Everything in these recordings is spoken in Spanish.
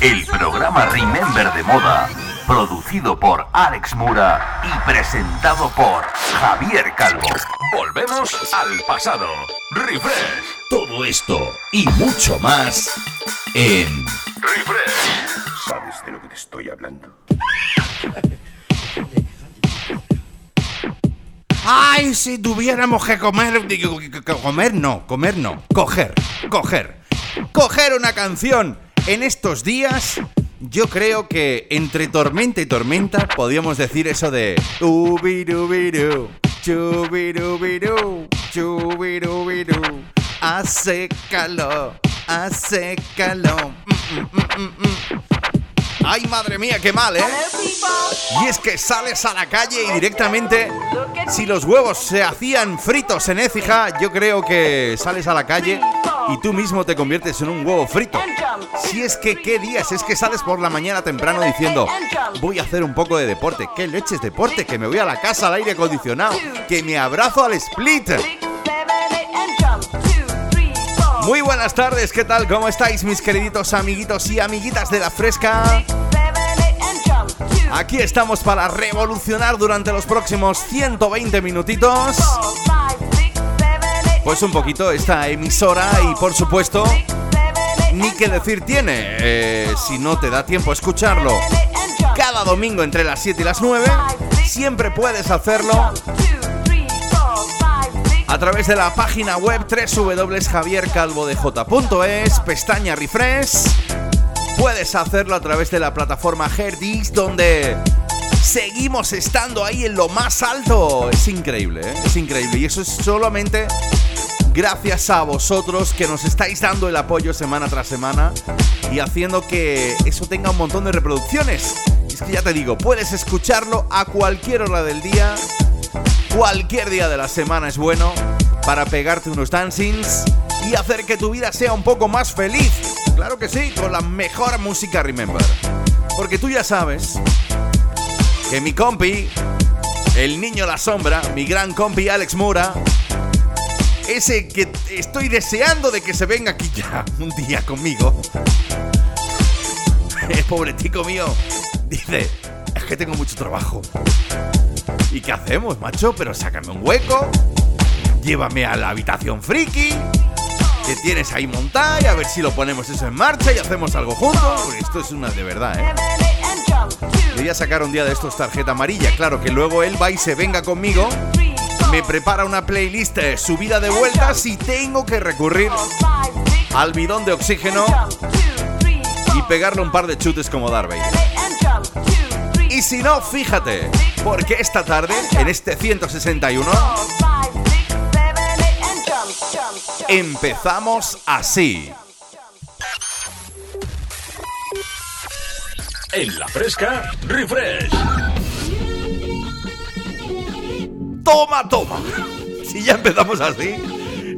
El programa Remember de Moda, producido por Alex Mura y presentado por Javier Calvo. Volvemos al pasado. Refresh. Todo esto y mucho más en Refresh. ¿Sabes de lo que te estoy hablando? Ay, si tuviéramos que comer. comer no, comer no. Coger, coger. Coger una canción en estos días. Yo creo que entre tormenta y tormenta podríamos decir eso de. Ubirubiru, chubirubiru, chubirubiru. Hace calor, hace calor. Mm, mm, mm, mm, mm. Ay, madre mía, qué mal, ¿eh? Y es que sales a la calle y directamente, si los huevos se hacían fritos en Écija, yo creo que sales a la calle y tú mismo te conviertes en un huevo frito. Si es que, ¿qué días? Es que sales por la mañana temprano diciendo, voy a hacer un poco de deporte. ¿Qué leches deporte? Que me voy a la casa al aire acondicionado. Que me abrazo al split. Muy buenas tardes, ¿qué tal? ¿Cómo estáis mis queriditos amiguitos y amiguitas de la fresca? Aquí estamos para revolucionar durante los próximos 120 minutitos. Pues un poquito esta emisora y por supuesto, ni que decir tiene, eh, si no te da tiempo a escucharlo cada domingo entre las 7 y las 9, siempre puedes hacerlo a través de la página web www.javiercalvodej.es, pestaña refresh. Puedes hacerlo a través de la plataforma Herdix, donde seguimos estando ahí en lo más alto. Es increíble, ¿eh? es increíble. Y eso es solamente gracias a vosotros que nos estáis dando el apoyo semana tras semana y haciendo que eso tenga un montón de reproducciones. Es que ya te digo, puedes escucharlo a cualquier hora del día, cualquier día de la semana es bueno para pegarte unos dancings y hacer que tu vida sea un poco más feliz. Claro que sí, con la mejor música Remember. Porque tú ya sabes que mi compi, el niño la sombra, mi gran compi Alex Mura, ese que estoy deseando de que se venga aquí ya un día conmigo. El pobretico mío dice, es que tengo mucho trabajo. ¿Y qué hacemos, macho? Pero sácame un hueco, llévame a la habitación friki, que tienes ahí montada y a ver si lo ponemos eso en marcha y hacemos algo juntos. Porque esto es una de verdad, ¿eh? Le voy a sacar un día de estos tarjeta amarilla. Claro que luego él va y se venga conmigo, me prepara una playlist eh, subida de vueltas y tengo que recurrir al bidón de oxígeno y pegarle un par de chutes como Vader. Y si no, fíjate, porque esta tarde, en este 161, empezamos así. En la fresca, refresh. Toma, toma. Si ya empezamos así,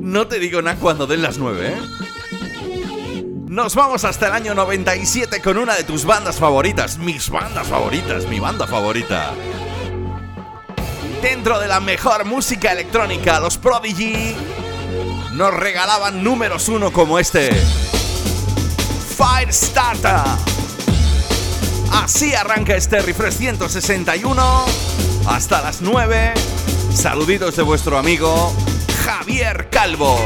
no te digo nada cuando den las 9, ¿eh? Nos vamos hasta el año 97 con una de tus bandas favoritas, mis bandas favoritas, mi banda favorita. Dentro de la mejor música electrónica, los Prodigy nos regalaban números uno como este. Firestarter. Así arranca este refresh 161 hasta las 9. Saluditos de vuestro amigo Javier Calvo.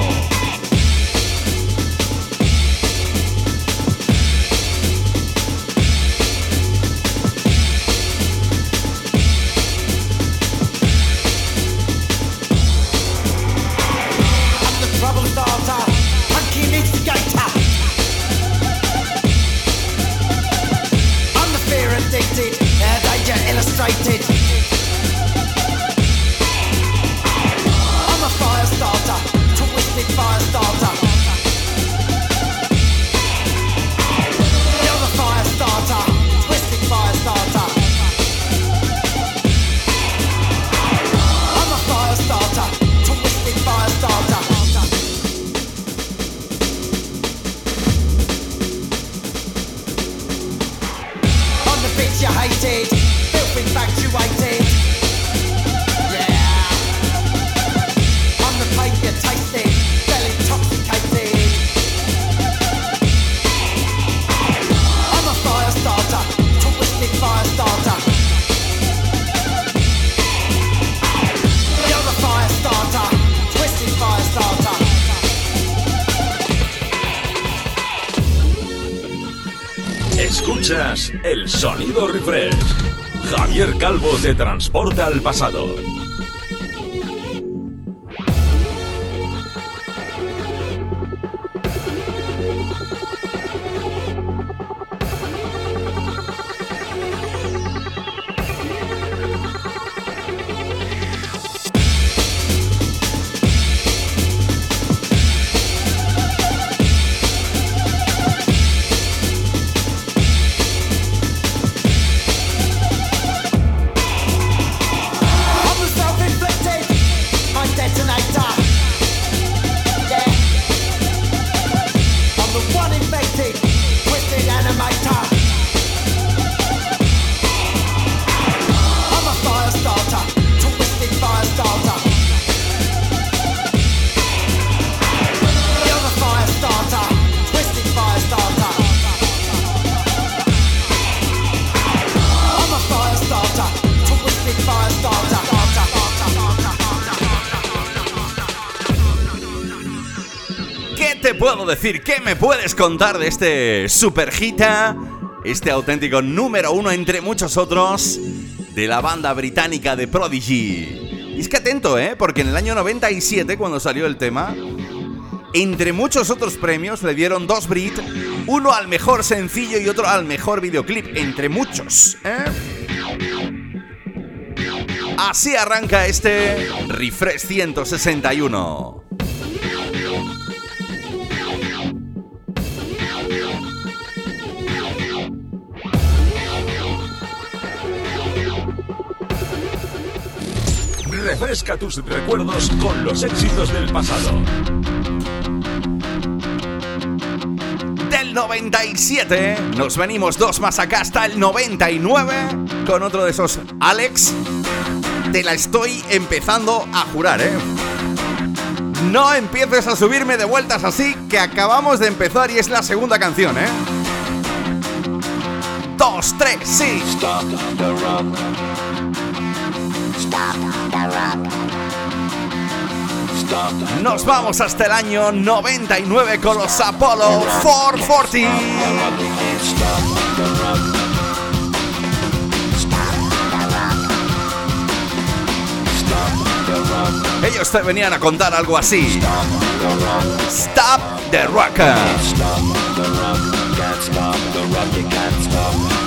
El sonido refresh. Javier Calvo te transporta al pasado. Decir, ¿qué me puedes contar de este super hita? Este auténtico número uno entre muchos otros de la banda británica de Prodigy. Y es que atento, ¿eh? Porque en el año 97, cuando salió el tema, entre muchos otros premios le dieron dos Brit, uno al mejor sencillo y otro al mejor videoclip, entre muchos, ¿eh? Así arranca este Refresh 161. Tus recuerdos con los éxitos del pasado. Del 97 nos venimos dos más acá hasta el 99 con otro de esos Alex. Te la estoy empezando a jurar, ¿eh? No empieces a subirme de vueltas así que acabamos de empezar y es la segunda canción, ¿eh? Dos, tres, sí. Stop Nos vamos hasta el año 99 con los Apollo 440. Ellos te venían a contar algo así. Stop the rock. Stop the rock. Stop the rock.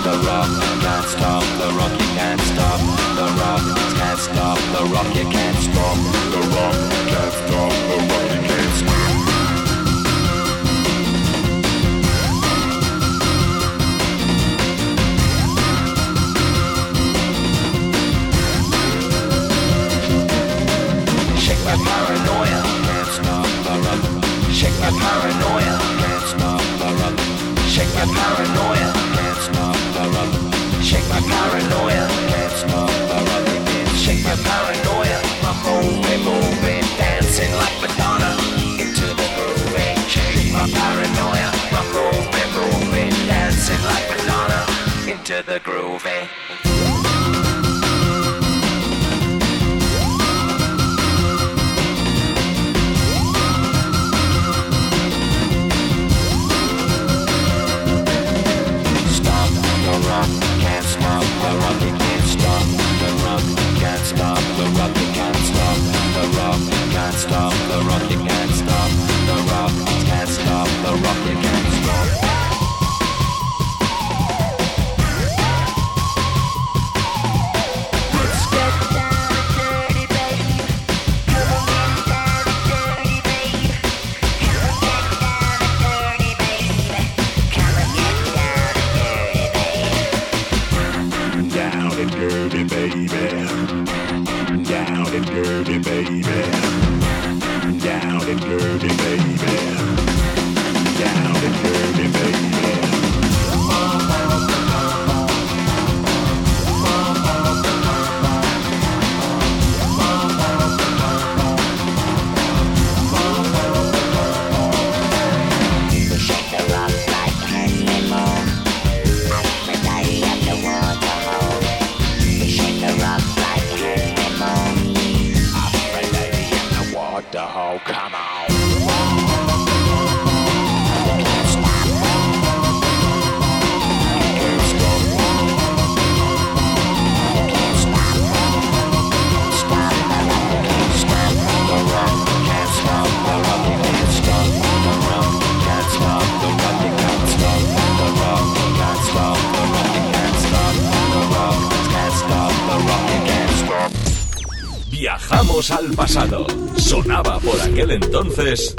Aquel entonces.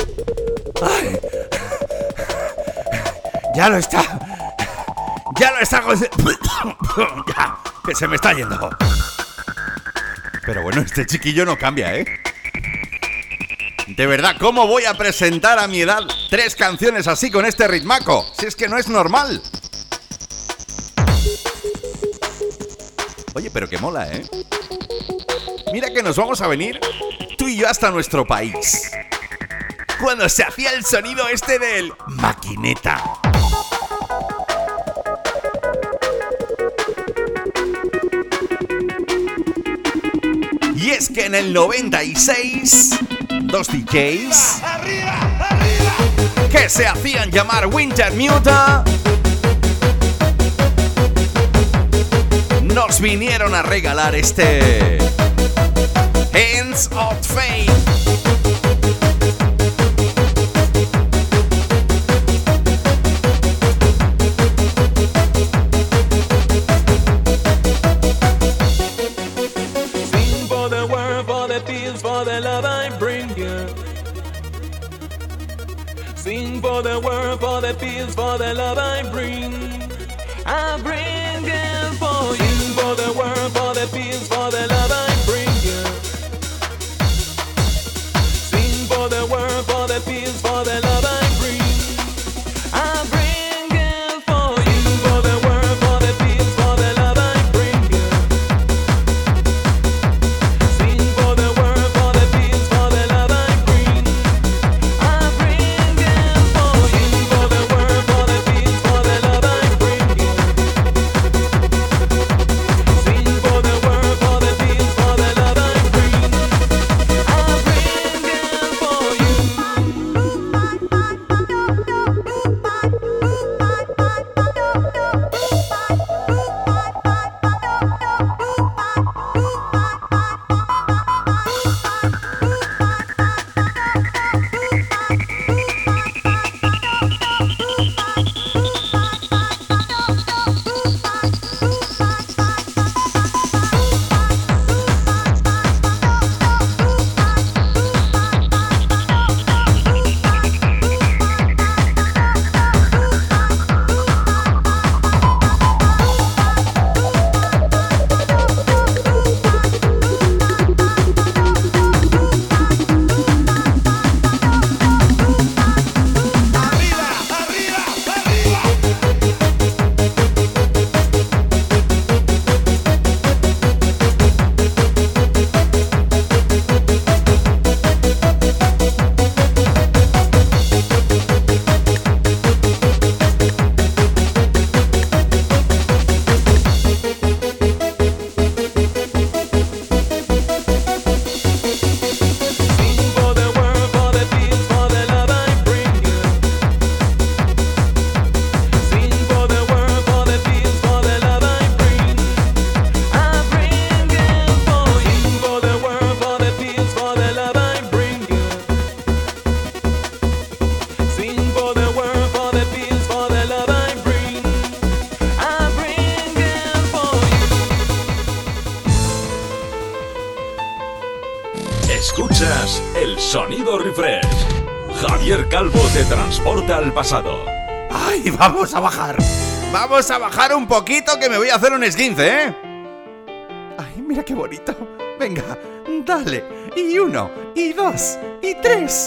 Ya lo está. Ya lo está. ya, que se me está yendo. Pero bueno, este chiquillo no cambia, ¿eh? De verdad, ¿cómo voy a presentar a mi edad tres canciones así con este ritmaco? Si es que no es normal. Oye, pero que mola, ¿eh? Mira que nos vamos a venir hasta nuestro país. Cuando se hacía el sonido este del maquineta. Y es que en el 96, dos DJs que se hacían llamar Winter Muta nos vinieron a regalar este Hands of Fame. Vamos a bajar! Vamos a bajar un poquito que me voy a hacer un esguince, ¿eh? ¡Ay, mira qué bonito! Venga, dale. Y uno, y dos, y tres.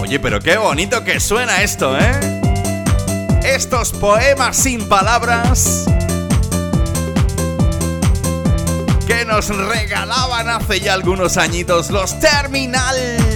Oye, pero qué bonito que suena esto, ¿eh? Estos poemas sin palabras que nos regalaban hace ya algunos añitos los Terminal.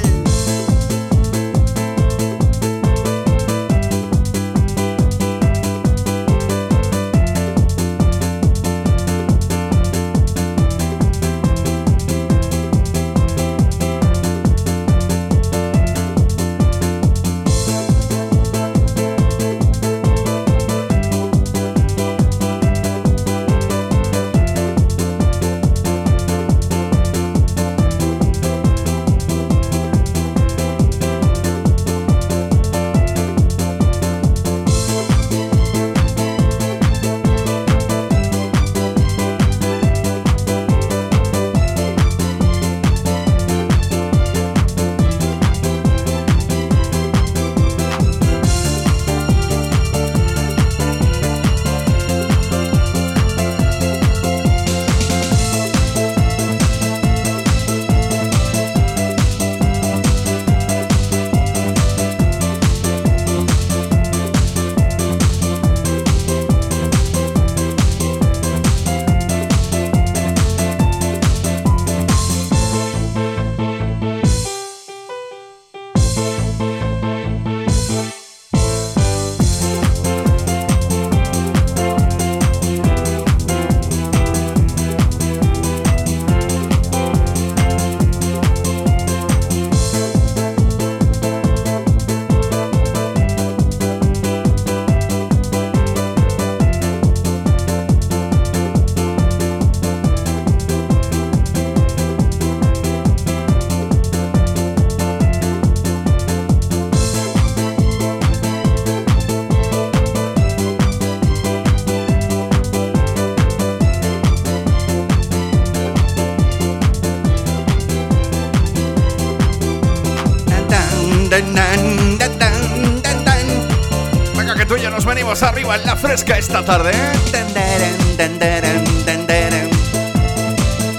Venga, que tú y yo nos venimos arriba en la fresca esta tarde. ¿eh?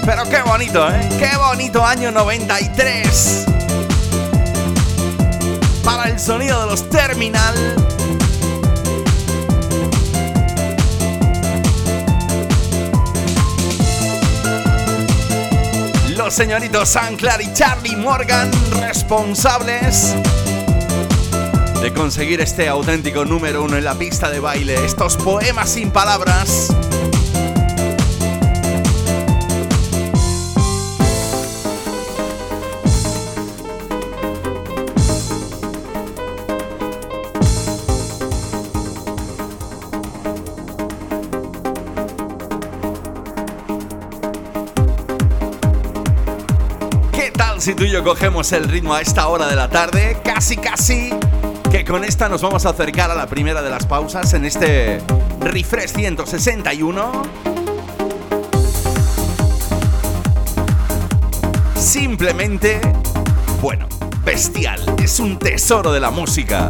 Pero qué bonito, ¿eh? Qué bonito año 93. Para el sonido de los Terminal. Los señoritos Sanclar y Charlie Morgan, responsables de conseguir este auténtico número uno en la pista de baile. Estos poemas sin palabras. Cogemos el ritmo a esta hora de la tarde? Casi, casi. Que con esta nos vamos a acercar a la primera de las pausas en este Refresh 161. Simplemente, bueno, bestial. Es un tesoro de la música.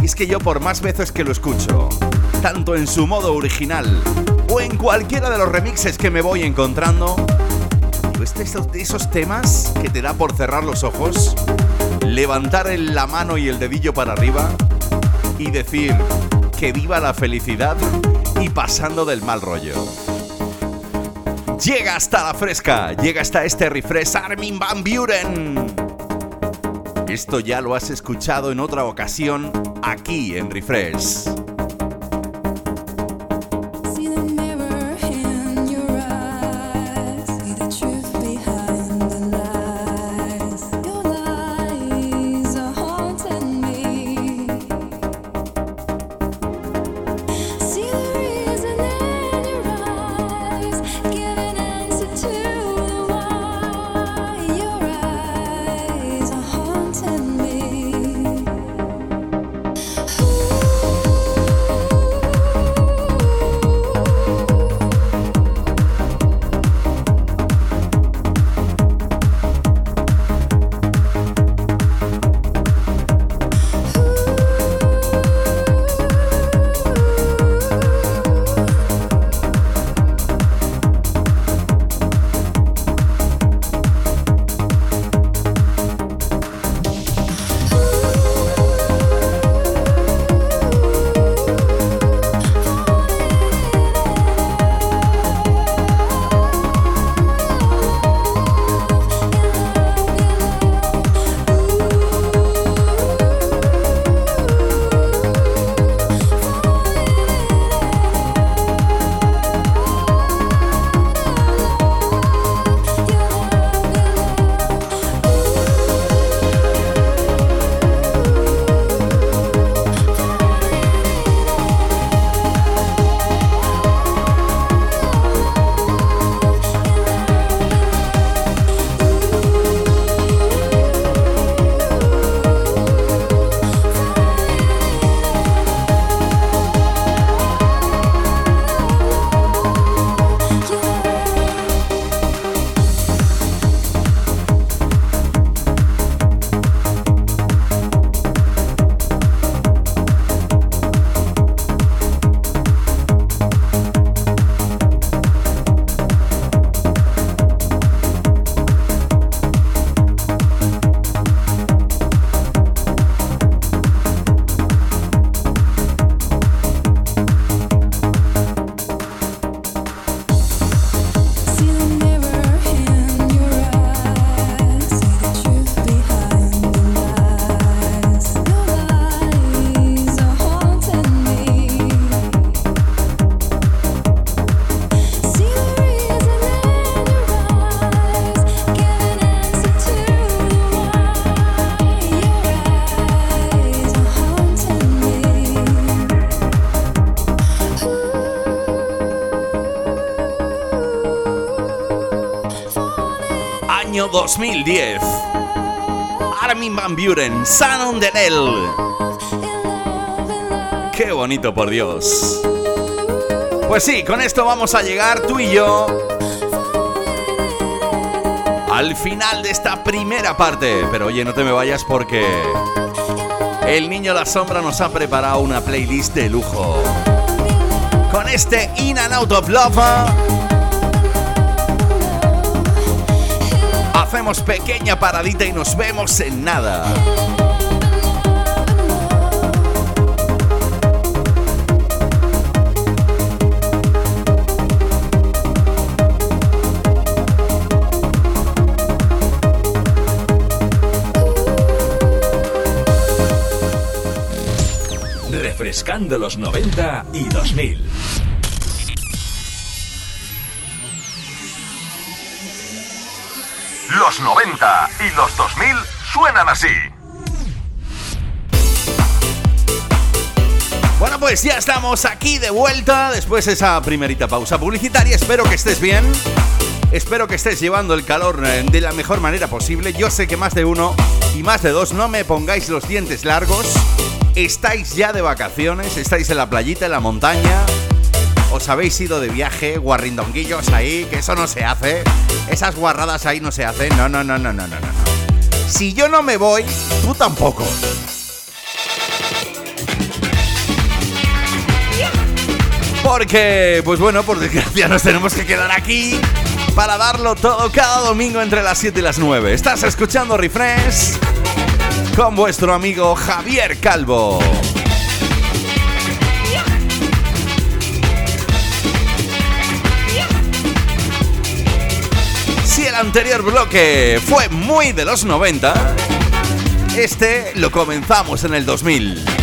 Y es que yo por más veces que lo escucho, tanto en su modo original o en cualquiera de los remixes que me voy encontrando, de esos, temas que te da por cerrar los ojos, levantar la mano y el dedillo para arriba y decir que viva la felicidad y pasando del mal rollo. Llega hasta la fresca, llega hasta este refresh Armin Van Buren. Esto ya lo has escuchado en otra ocasión aquí en Refresh. Año 2010. Armin Van Buren, San on the. Qué bonito, por Dios. Pues sí, con esto vamos a llegar tú y yo al final de esta primera parte. Pero oye, no te me vayas porque El niño La Sombra nos ha preparado una playlist de lujo. Con este In and Out of Love. Hacemos pequeña paradita y nos vemos en nada. Refrescando los 90 y 2000. Y los 2000 suenan así. Bueno, pues ya estamos aquí de vuelta después de esa primerita pausa publicitaria. Espero que estés bien. Espero que estés llevando el calor eh, de la mejor manera posible. Yo sé que más de uno y más de dos no me pongáis los dientes largos. Estáis ya de vacaciones, estáis en la playita, en la montaña. Os habéis ido de viaje, guarrindonguillos ahí, que eso no se hace. Esas guarradas ahí no se hacen. No, no, no, no, no, no, no. Si yo no me voy, tú tampoco. Porque, pues bueno, por desgracia nos tenemos que quedar aquí para darlo todo cada domingo entre las 7 y las 9. Estás escuchando Refresh con vuestro amigo Javier Calvo. Anterior bloque fue muy de los 90, este lo comenzamos en el 2000.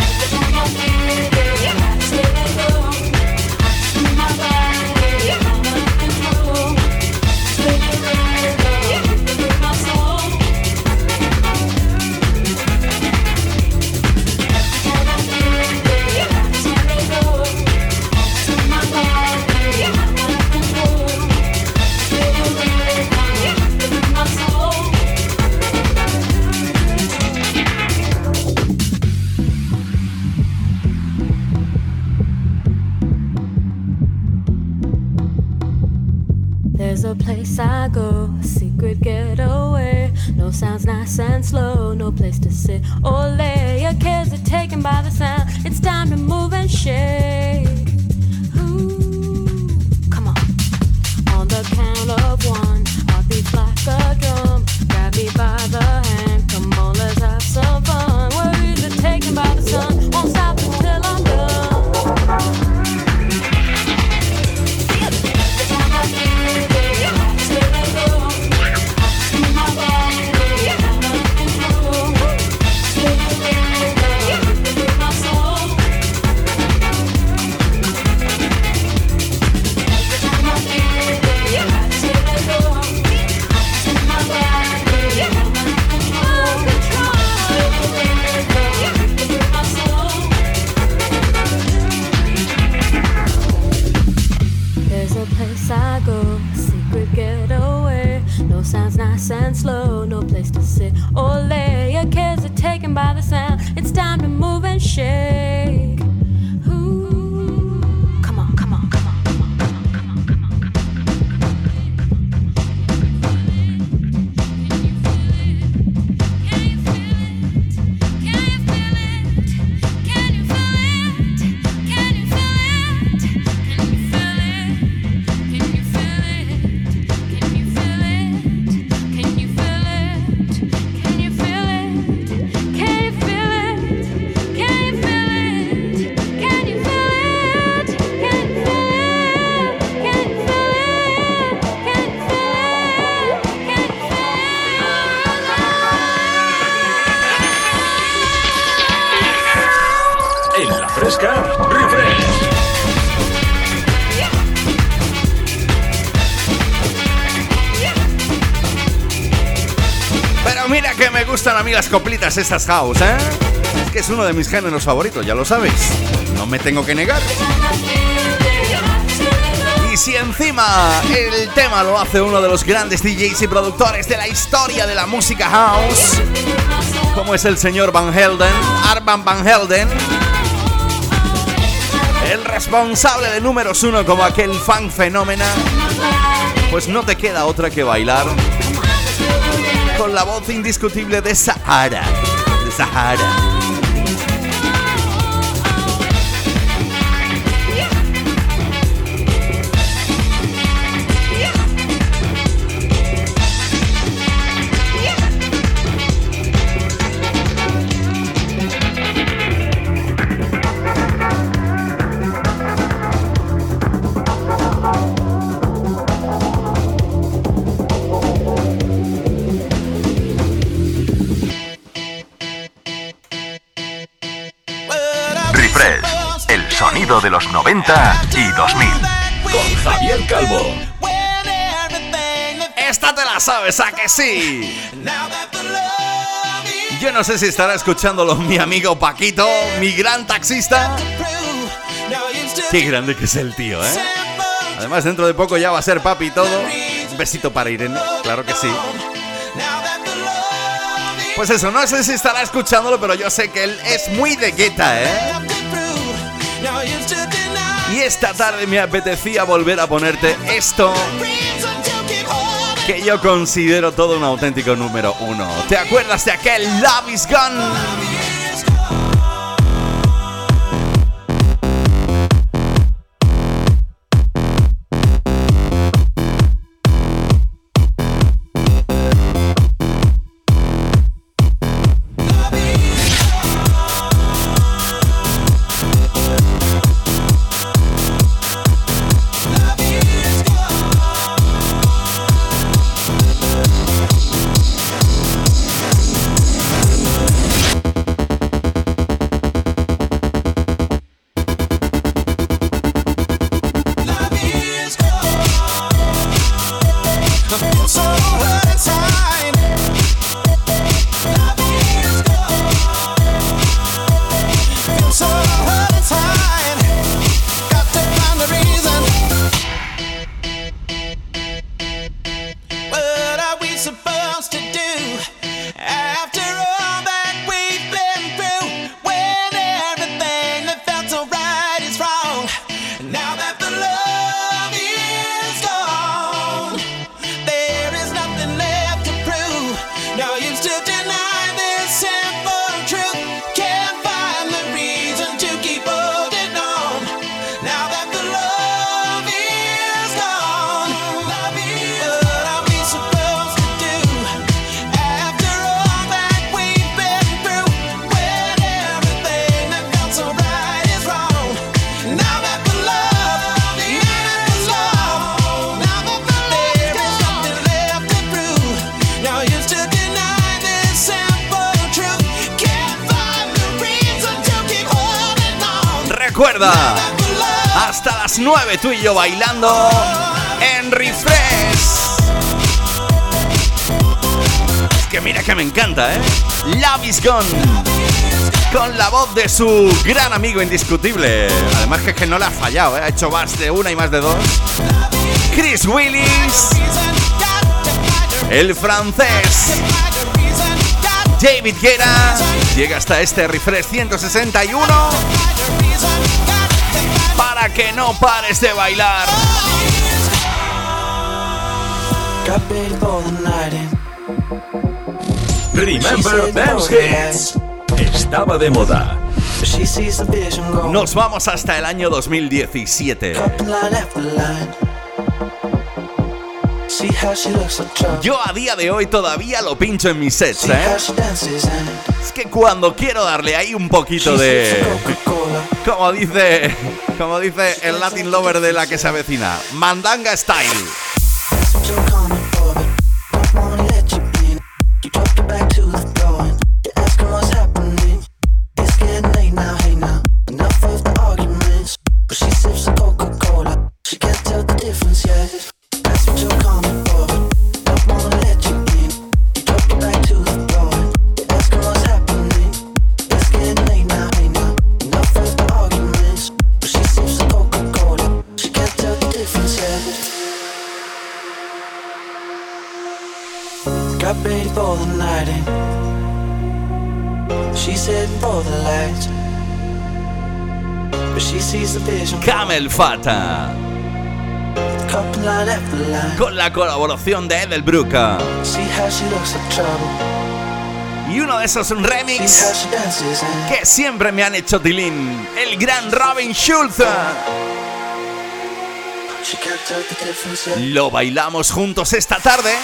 Las coplitas estas house, ¿eh? Es que es uno de mis géneros favoritos, ya lo sabes. No me tengo que negar. Y si encima el tema lo hace uno de los grandes DJs y productores de la historia de la música house, como es el señor Van Helden, Arban Van Helden, el responsable de números uno como aquel fan fenómeno, pues no te queda otra que bailar con la voz indiscutible de Sahara. De Sahara. Sonido de los 90 y 2000. Con Javier Calvo. Esta te la sabes, ¿a que sí? Yo no sé si estará escuchándolo mi amigo Paquito, mi gran taxista. Qué grande que es el tío, ¿eh? Además, dentro de poco ya va a ser papi y todo. Un besito para Irene, claro que sí. Pues eso, no sé si estará escuchándolo, pero yo sé que él es muy de gueta, ¿eh? Y esta tarde me apetecía volver a ponerte esto que yo considero todo un auténtico número uno. ¿Te acuerdas de aquel Love is Gone? Gone. Con la voz de su gran amigo indiscutible. Además que, es que no le ha fallado, ¿eh? Ha hecho más de una y más de dos. Chris Willis, el francés. David Guerra llega hasta este refresh 161 para que no pares de bailar. Got Remember Dance Hits. Estaba de moda. She sees the vision go. Nos vamos hasta el año 2017. Up line after line. See how she looks like trouble. Yo a día de hoy todavía lo pincho en mis sets, ¿eh? Es que cuando quiero darle ahí un poquito de... Como dice, como dice el Latin Lover de la que se avecina, Mandanga Style. Camel Fata. Con la colaboración de Edelbrook. Y uno de esos remix que siempre me han hecho tilín. El gran Robin Schulz. Lo bailamos juntos esta tarde.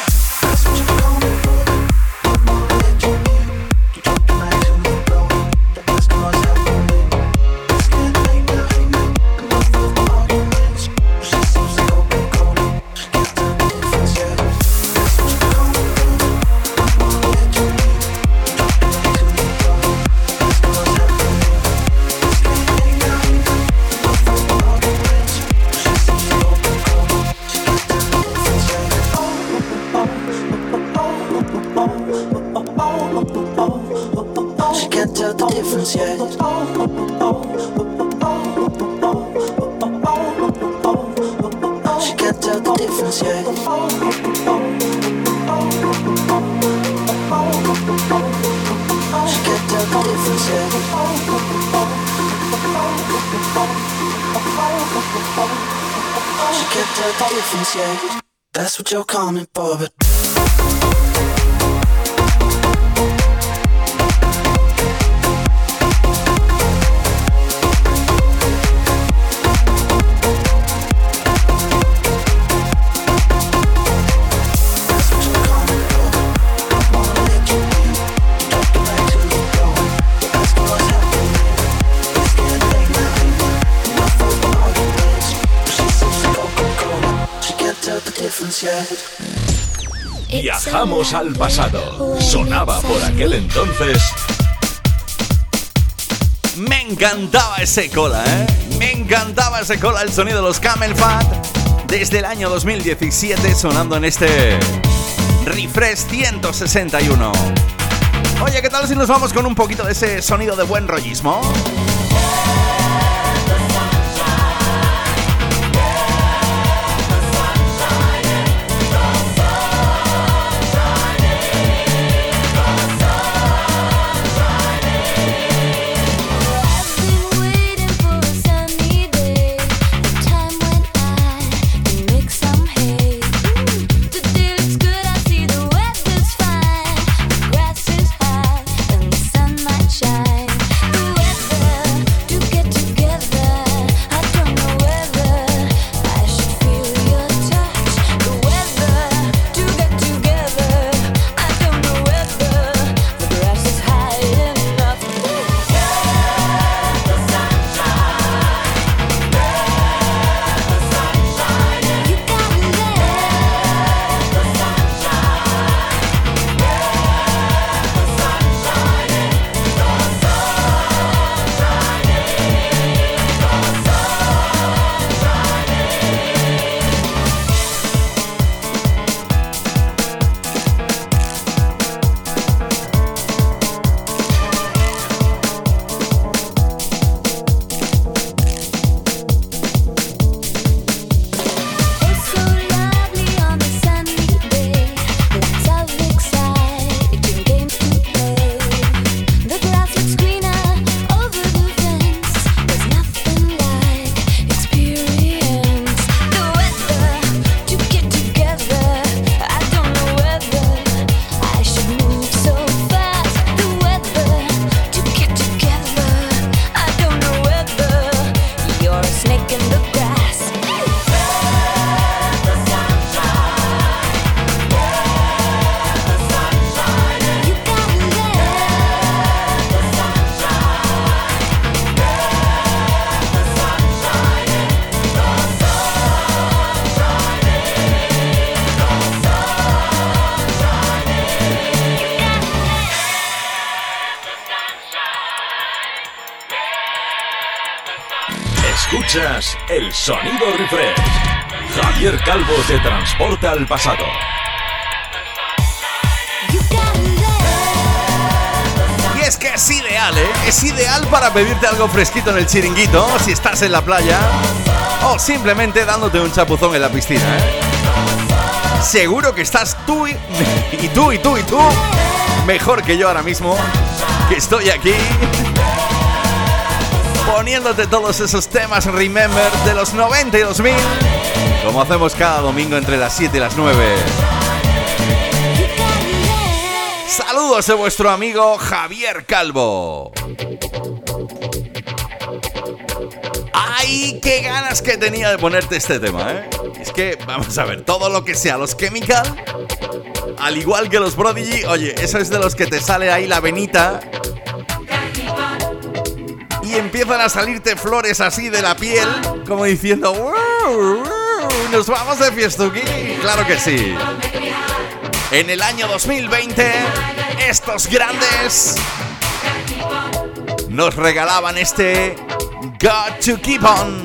Sonaba por aquel entonces. Me encantaba ese cola, ¿eh? Me encantaba ese cola, el sonido de los Camel Fat. Desde el año 2017 sonando en este Refresh 161. Oye, ¿qué tal si nos vamos con un poquito de ese sonido de buen rollismo? El sonido refresh. Javier Calvo te transporta al pasado. Y es que es ideal, ¿eh? Es ideal para pedirte algo fresquito en el chiringuito, si estás en la playa, o simplemente dándote un chapuzón en la piscina, ¿eh? Seguro que estás tú y, y tú y tú y tú mejor que yo ahora mismo, que estoy aquí poniéndote todos esos temas Remember de los 90 y 2000, como hacemos cada domingo entre las 7 y las 9. you gotta let Saludos de vuestro amigo Javier Calvo. ¡Ay, qué ganas que tenía de ponerte este tema, eh! Es que, vamos a ver, todo lo que sea los Chemical, al igual que los Prodigy, oye, eso es de los que te sale ahí la venita empiezan a salirte flores así de la piel, como diciendo, "Wow, nos vamos de fiestuki. Claro que sí. En el año 2020, estos grandes nos regalaban este Got to Keep On.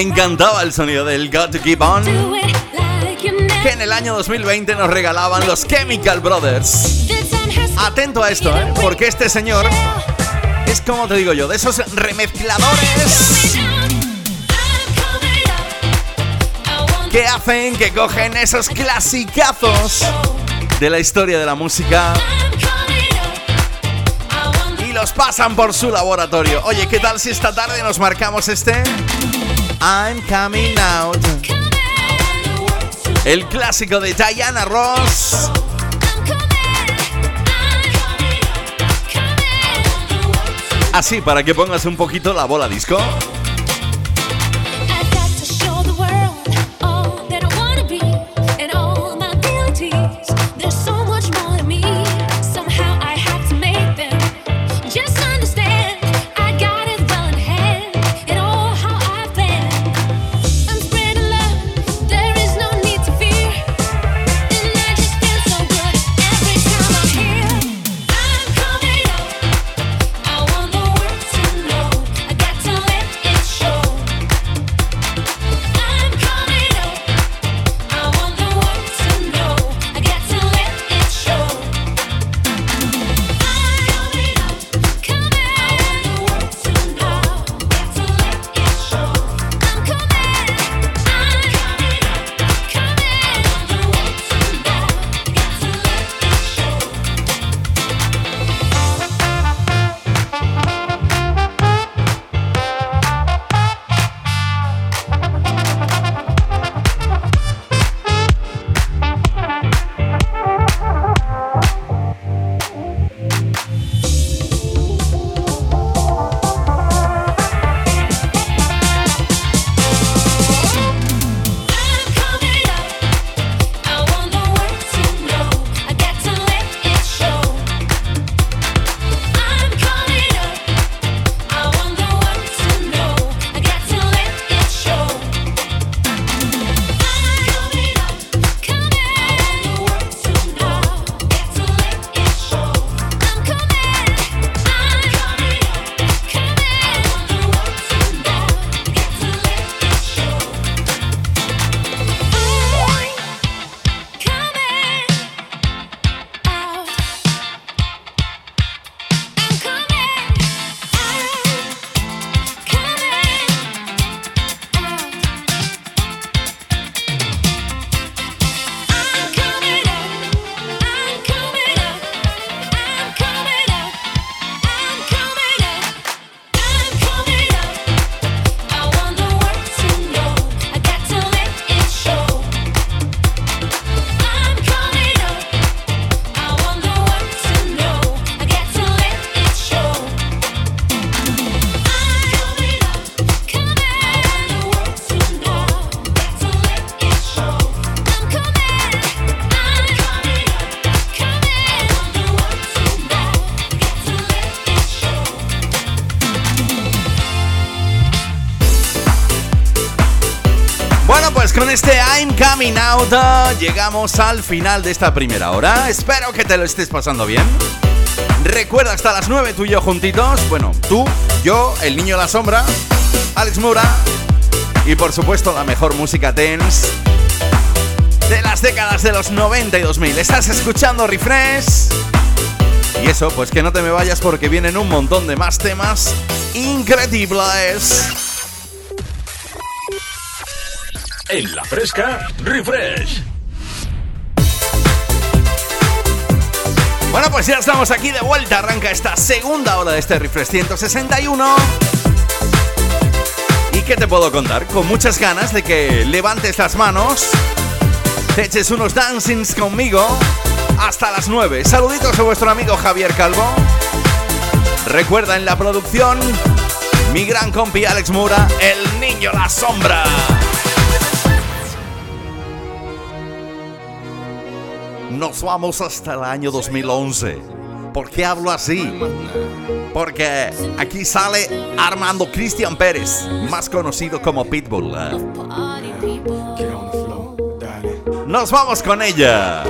Me encantaba el sonido del Got to Keep On. Que en el año 2020 nos regalaban los Chemical Brothers. Atento a esto, ¿eh? Porque este señor es como te digo yo, de esos remezcladores que hacen que cogen esos clasicazos de la historia de la música y los pasan por su laboratorio. Oye, ¿qué tal si esta tarde nos marcamos este? I'm coming out. El clásico de Diana Ross. Así, para que pongas un poquito la bola disco. Llegamos al final de esta primera hora. Espero que te lo estés pasando bien. Recuerda hasta las 9 tú y yo juntitos. Bueno, tú, yo, el niño de la sombra, Alex Mura y por supuesto la mejor música dance de las décadas de los 90 y 2000. Estás escuchando Refresh. Y eso, pues que no te me vayas porque vienen un montón de más temas increíbles. En la fresca, refresh. Bueno, pues ya estamos aquí de vuelta. Arranca esta segunda hora de este Refresh 161. ¿Y qué te puedo contar? Con muchas ganas de que levantes las manos, te eches unos dancings conmigo hasta las 9. Saluditos a vuestro amigo Javier Calvo. Recuerda en la producción, mi gran compi Alex Mura, el niño la sombra. Nos vamos hasta el año 2011. ¿Por qué hablo así? Porque aquí sale Armando Cristian Pérez, más conocido como Pitbull. Nos vamos con ella.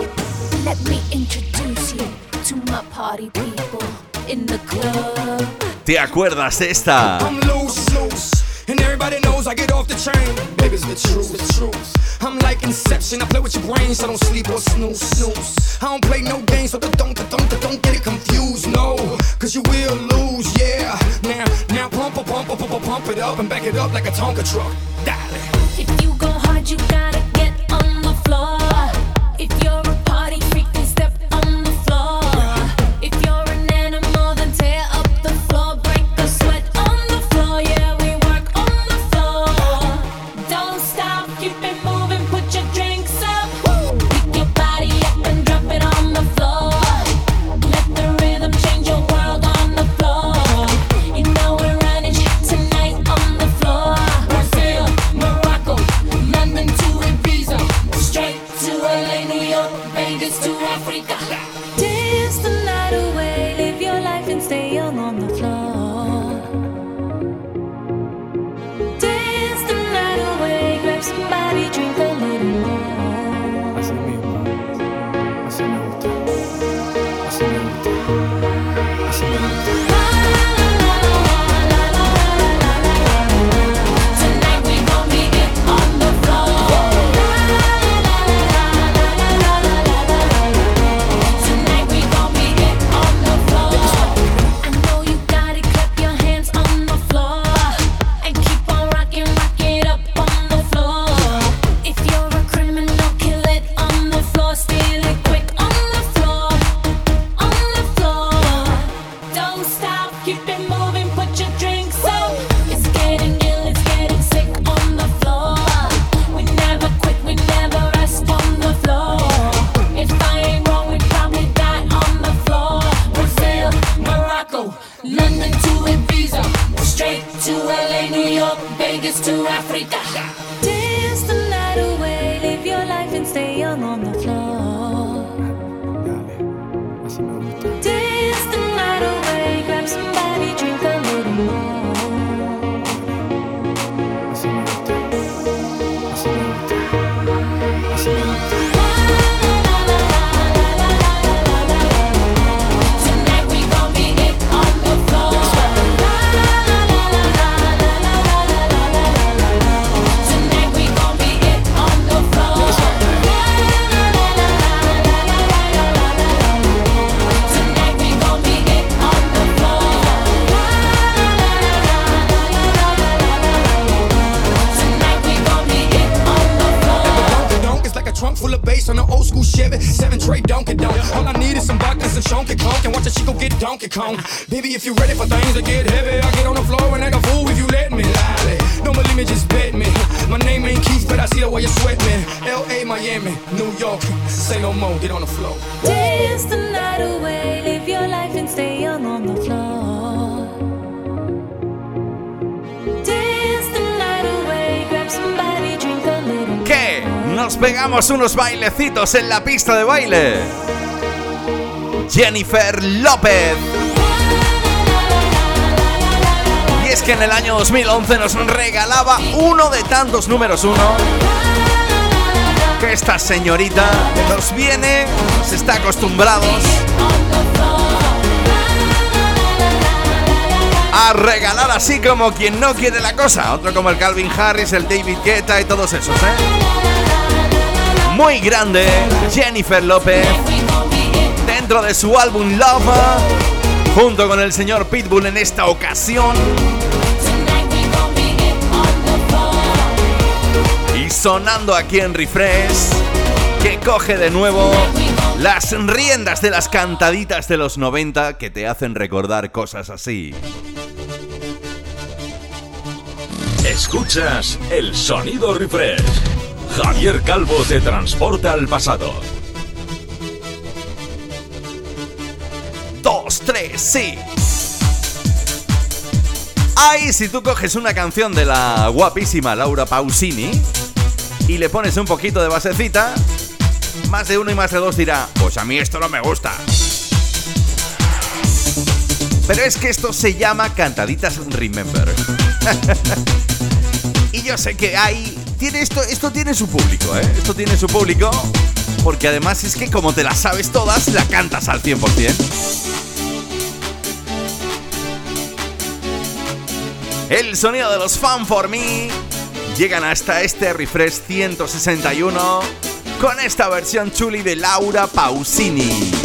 Let me introduce you to my party people in the club. ¿Te acuerdas de esta? I'm loose, loose. And everybody knows I get off the train. Baby, it's the truth, the truth. I'm like Inception. I play with your brain, so don't sleep or snooze, snooze. I don't play no games, so don't, don't, don't, don't get it confused, no. Cause you will lose, yeah. Now, now pump, pump, pump, pump, pump, pump it up and back it up like a Tonka truck. Dale. If you go hard, you gotta get on the floor. If you're a party Donkey Kong. Baby, if you're ready for things to get heavy, I get on the floor and act a fool if you let me. Lally. Don't believe me, just bet me. My name ain't Keith, but I see the way you sweat me. L.A., Miami, New York. Say no more, get on the floor. Dance the night away, live your life and stay young on the floor. Dance the night away, grab somebody, drink a little. ¿Qué? Nos pegamos unos bailecitos en la pista de baile. Jennifer López. Y es que en el año 2011 nos regalaba uno de tantos números uno que esta señorita nos viene, nos está acostumbrados a regalar así como quien no quiere la cosa. Otro como el Calvin Harris, el David Guetta y todos esos, ¿eh? Muy grande, Jennifer López, dentro de su álbum Love, junto con el señor Pitbull en esta ocasión. Y sonando aquí en Refresh, que coge de nuevo las riendas de las cantaditas de los 90 que te hacen recordar cosas así. Escuchas el sonido refresh. Javier Calvo te transporta al pasado. Sí. Ay, si tú coges una canción de la guapísima Laura Pausini y le pones un poquito de basecita, más de uno y más de dos dirá, pues a mí esto no me gusta. Pero es que esto se llama Cantaditas Remember. y yo sé que hay. Tiene esto, esto tiene su público, ¿eh? Esto tiene su público. Porque además es que como te las sabes todas, la cantas al 100%. El sonido de los Fan for Me llegan hasta este refresh 161 con esta versión chuli de Laura Pausini.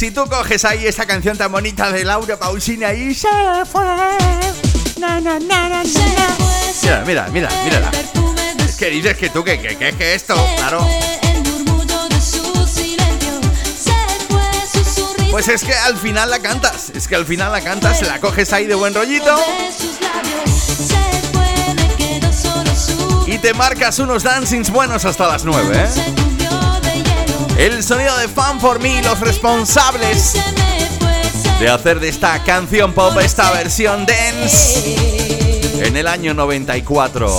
Si tú coges ahí esa canción tan bonita de Laura Pausini y se fue. Na, na. Mira, mira, mira, mírala. Es que dices que tú, que, que, que, que esto, claro. Pues es que al final la cantas, es que al final la cantas, la coges ahí de buen rollito y te marcas unos dancings buenos hasta las 9, ¿eh? El sonido de Fan for Me, los responsables de hacer de esta canción pop esta versión dance en el año 94.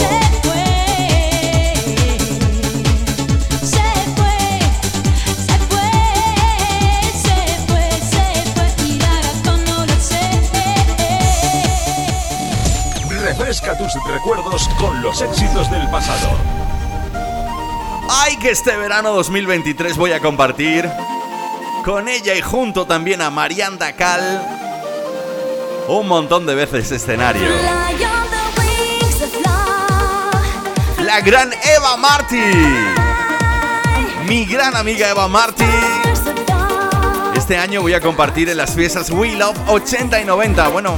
Refresca tus recuerdos con los éxitos del pasado. Ay, que este verano 2023 voy a compartir con ella y junto también a Marianda Cal un montón de veces escenario. La gran Eva Marty. Mi gran amiga Eva Marty. Este año voy a compartir en las fiestas We Love 80 y 90. Bueno,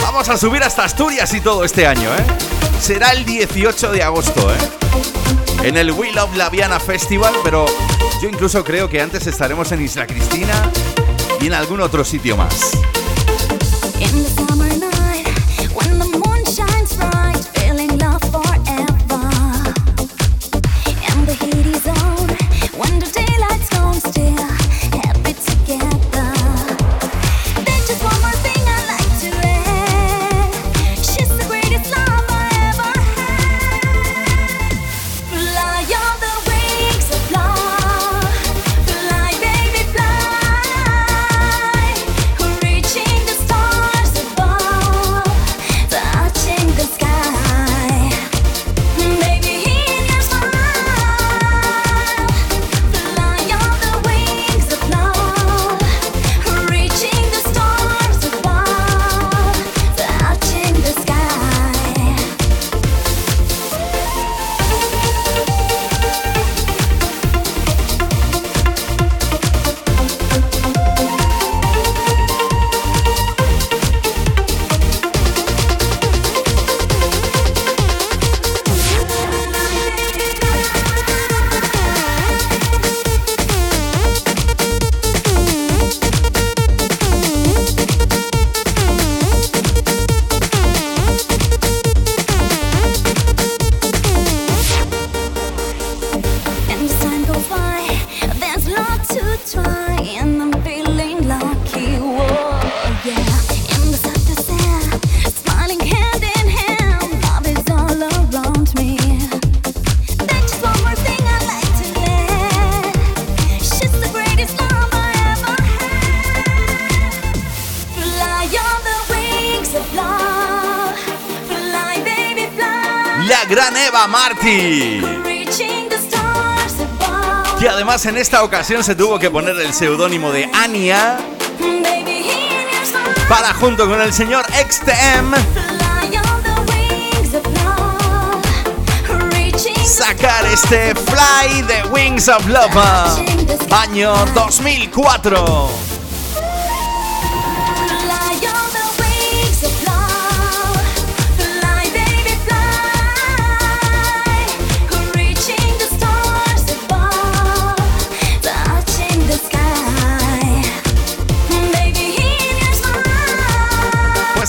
vamos a subir hasta Asturias y todo este año, ¿eh? Será el 18 de agosto, ¿eh? En el We Love Laviana Festival, pero yo incluso creo que antes estaremos en Isla Cristina y en algún otro sitio más. Marty. Above. Que además en esta ocasión se tuvo que poner el seudónimo de Ania para junto con el señor XTM sacar este Fly the Wings of Love año 2004.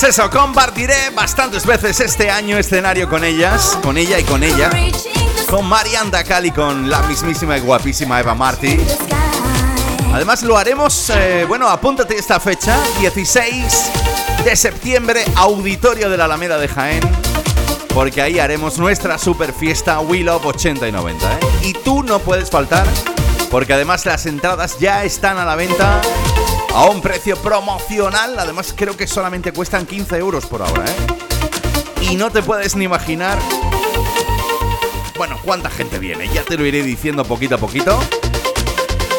Eso, compartiré bastantes veces este año escenario con ellas, con ella y con ella, con Marianda Cal y con la mismísima y guapísima Eva sky. Además lo haremos, eh, bueno, apúntate esta fecha, 16 de septiembre, auditorio de la Alameda de Jaén, porque ahí haremos nuestra super fiesta We Love 80 y 90. ¿eh? Y tú no puedes faltar, porque además las entradas ya están a la venta a un precio promocional, además creo que solamente cuestan 15 euros por ahora. ¿eh? Y no te puedes ni imaginar, bueno, cuánta gente viene, ya te lo iré diciendo poquito a poquito.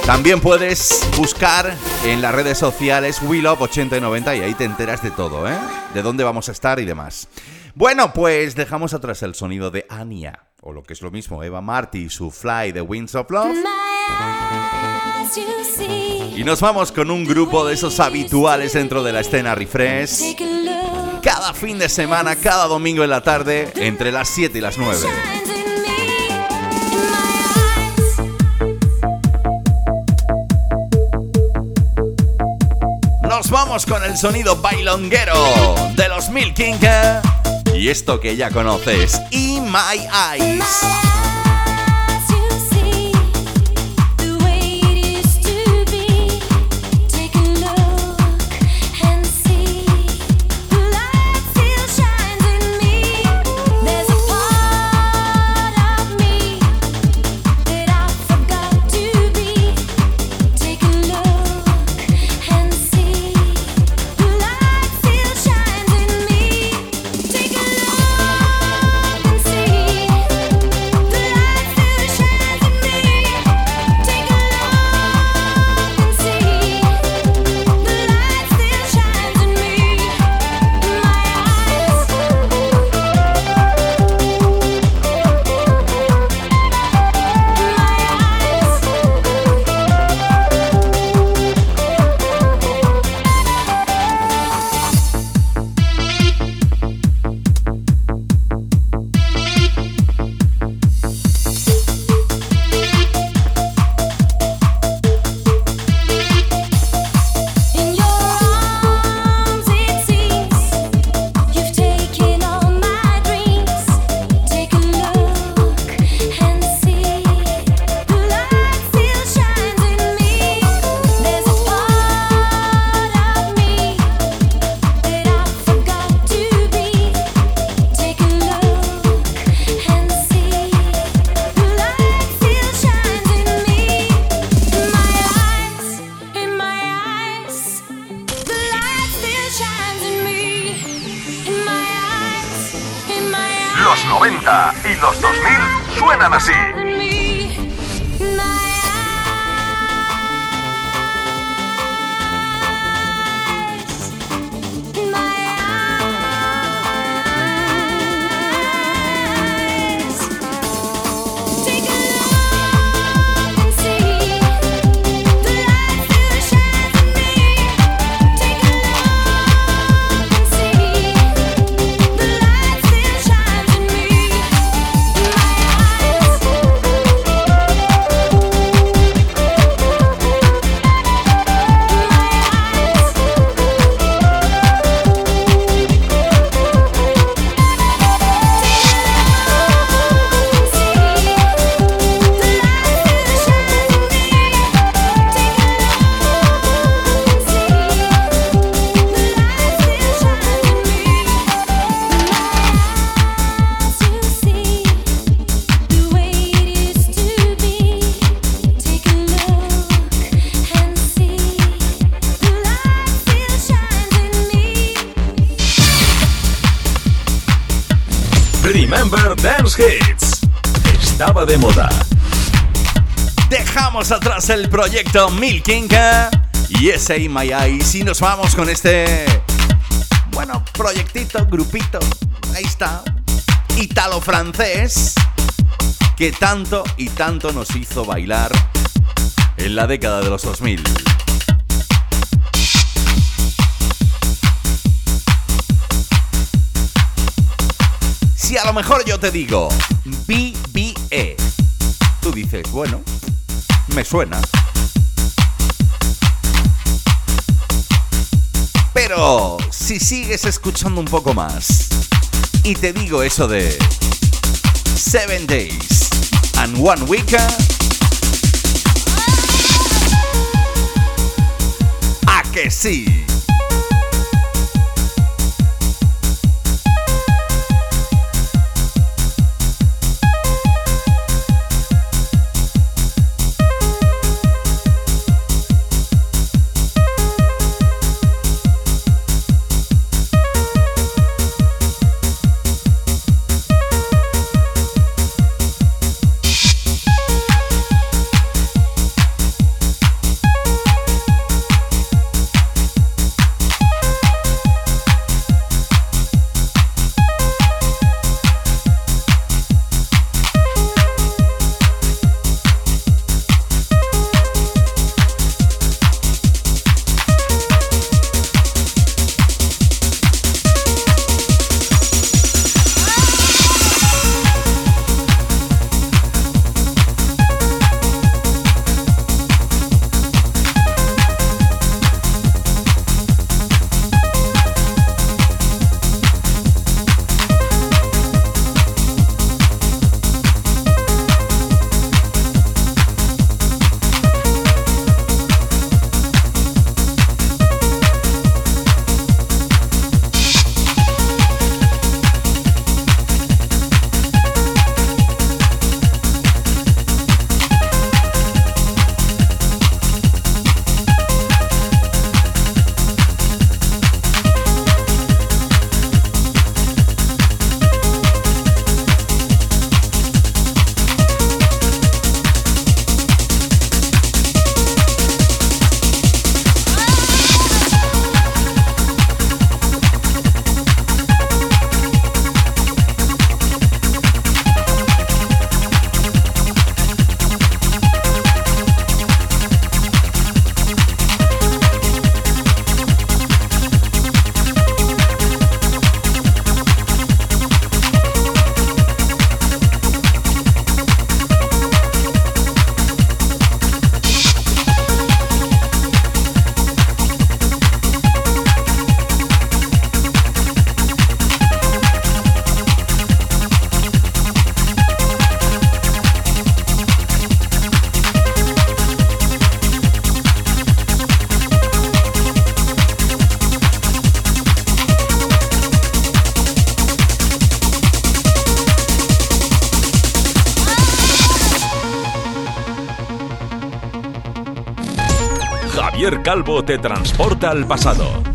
También puedes buscar en las redes sociales WeLove80 y 90 y ahí te enteras de todo, ¿eh? De dónde vamos a estar y demás. Bueno, pues dejamos atrás el sonido de Ania. O lo que es lo mismo, Eva Marty y su Fly the Winds of Love. Y nos vamos con un grupo de esos habituales dentro de la escena refresh. Cada fin de semana, cada domingo en la tarde, entre las 7 y las 9. Shines in me, in my eyes. Nos vamos con el sonido bailonguero de los Milking y esto que ya conoces, In My Eyes. Atrás el proyecto Milking y ese In My Eyes y nos vamos con este, bueno, proyectito, grupito, ahí está, italo-francés, que tanto y tanto nos hizo bailar en la década de los 2000. Si a lo mejor yo te digo BBE, tú dices, bueno, me suena. Pero si sigues escuchando un poco más y te digo eso de Seven Days and One Week, ¿a que sí? Javier Calvo te transporta al pasado.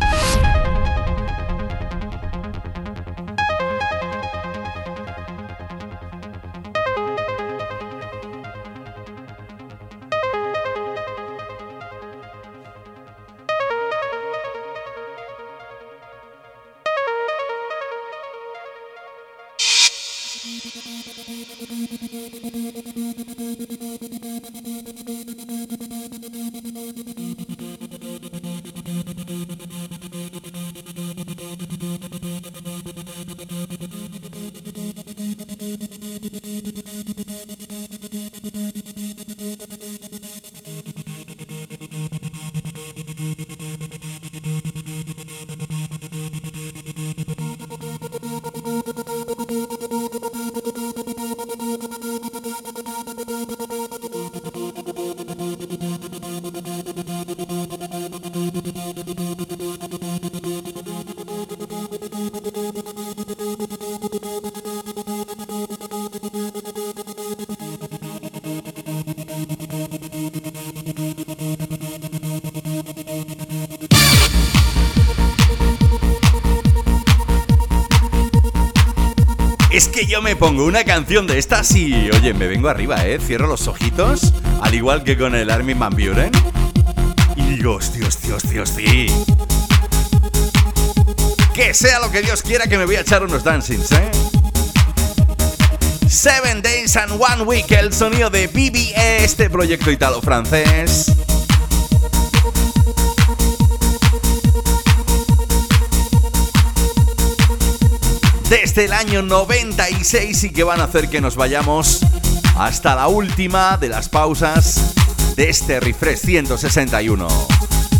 Que yo me pongo una canción de estas y, oye, me vengo arriba, ¿eh? Cierro los ojitos, al igual que con el Armin Van Buren. Y digo, hostia, hostia, hostia, hostia. Que sea lo que Dios quiera que me voy a echar unos dancings, ¿eh? Seven Days and One Week, el sonido de BBE, este proyecto italo-francés. Desde el año 96 y que van a hacer que nos vayamos hasta la última de las pausas de este refresh 161.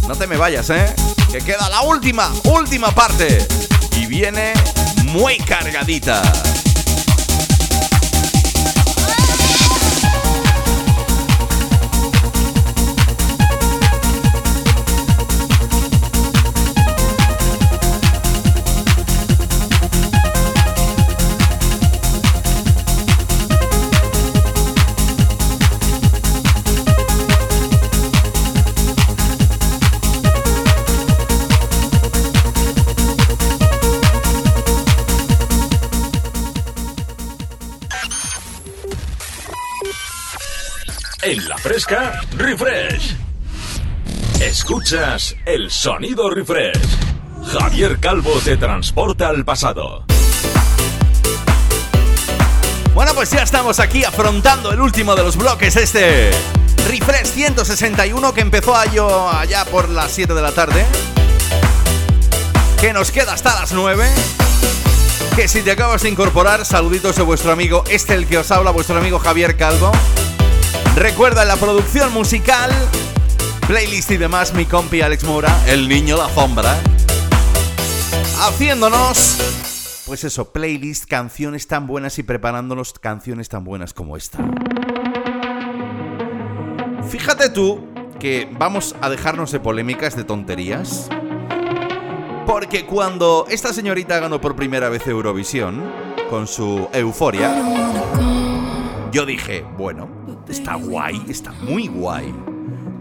No te me vayas, ¿eh? Que queda la última, última parte. Y viene muy cargadita. Fresca, refresh. Escuchas el sonido refresh. Javier Calvo te transporta al pasado. Bueno, pues ya estamos aquí afrontando el último de los bloques este Refresh 161 que empezó allá por las 7 de la tarde. Que nos queda hasta las 9. Que si te acabas de incorporar, saluditos de vuestro amigo, este el que os habla, vuestro amigo Javier Calvo. Recuerda la producción musical, playlist y demás, mi compi Alex Moura, el niño la sombra. Haciéndonos, pues eso, playlist, canciones tan buenas y preparándonos canciones tan buenas como esta. Fíjate tú que vamos a dejarnos de polémicas, de tonterías. Porque cuando esta señorita ganó por primera vez Eurovisión, con su euforia, yo dije, bueno, está guay, está muy guay.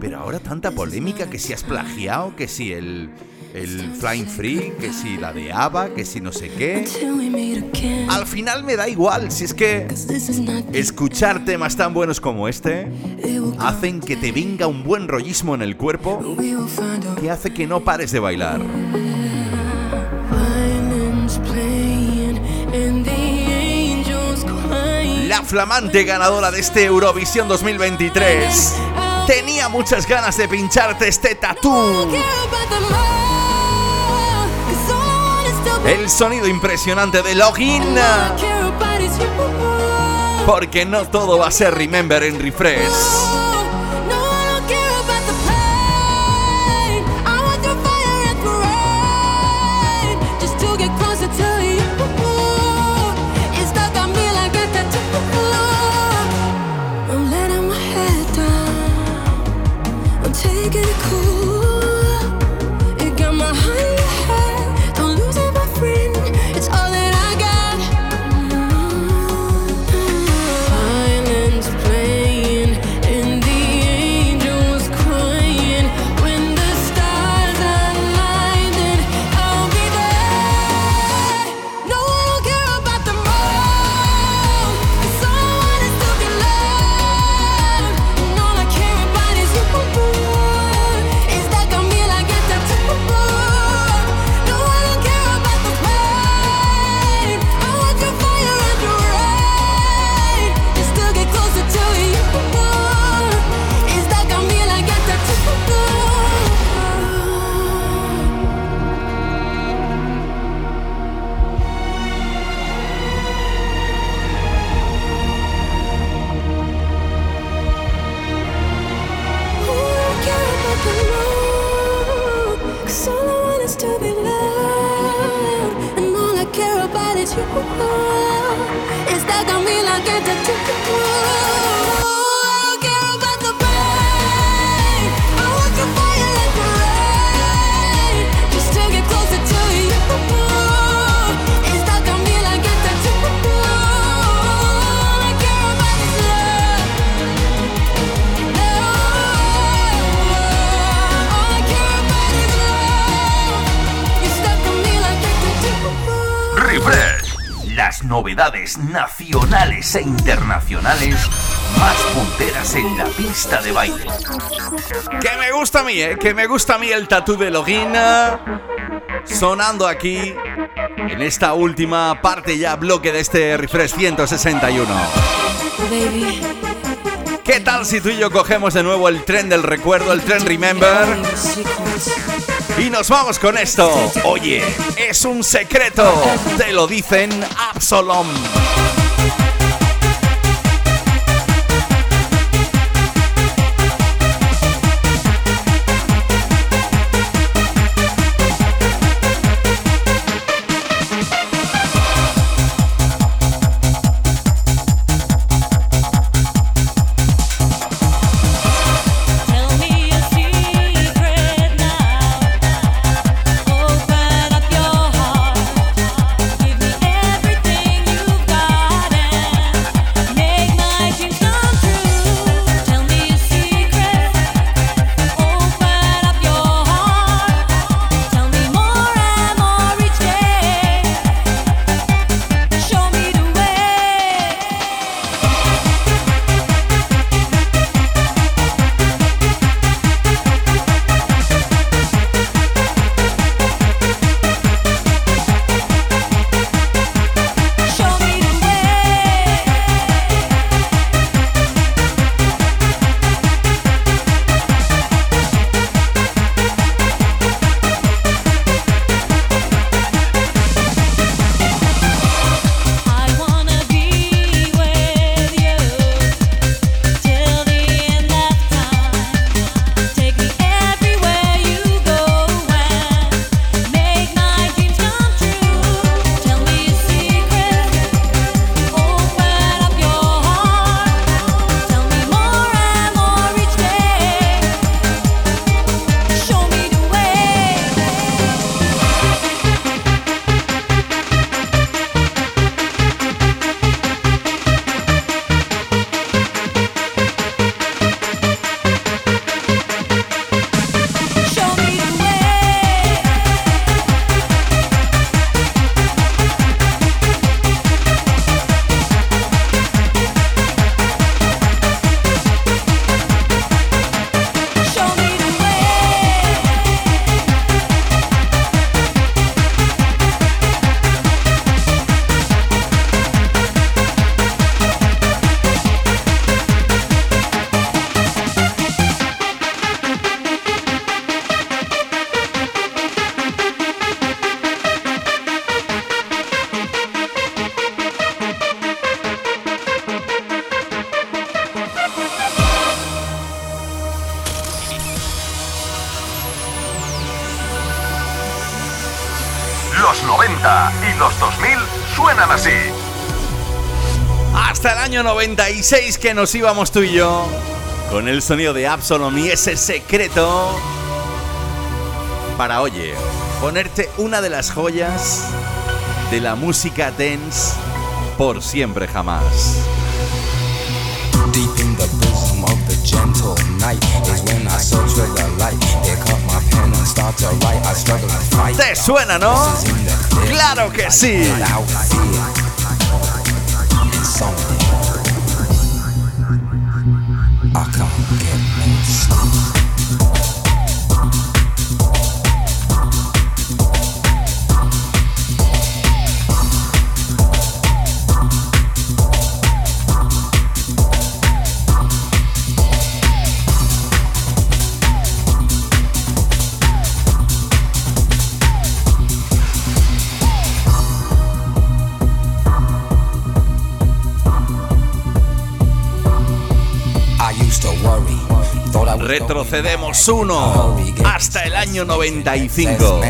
Pero ahora tanta polémica que si has plagiado, que si el, el Flying Free, que si la de ABBA, que si no sé qué. Al final me da igual, si es que escuchar temas tan buenos como este hacen que te venga un buen rollismo en el cuerpo que hace que no pares de bailar. La flamante ganadora de este Eurovisión 2023 tenía muchas ganas de pincharte este tatú. El sonido impresionante de Login. Porque no todo va a ser Remember en Refresh. Is that gonna be like it novedades nacionales e internacionales más punteras en la pista de baile. Que me gusta a mí, ¿eh? Que me gusta a mí el tatú de Login. eh, Sonando aquí en esta última parte ya bloque de este Refresh 161. Baby, ¿Qué tal si tú y yo cogemos de nuevo el tren del recuerdo, el tren Remember? Y nos vamos con esto. Oye, es un secreto. Te lo dicen Absalom. 96 que nos íbamos tú y yo. Con el sonido de Absalom y ese secreto. Para, oye, ponerte una de las joyas de la música dance por siempre jamás. Deep in the bosom of the gentle night is when I search for the light. Pick up my pen and start to write. I struggle to fight. ¿Te suena, no? ¡Claro que sí! Retrocedemos uno hasta el año 95.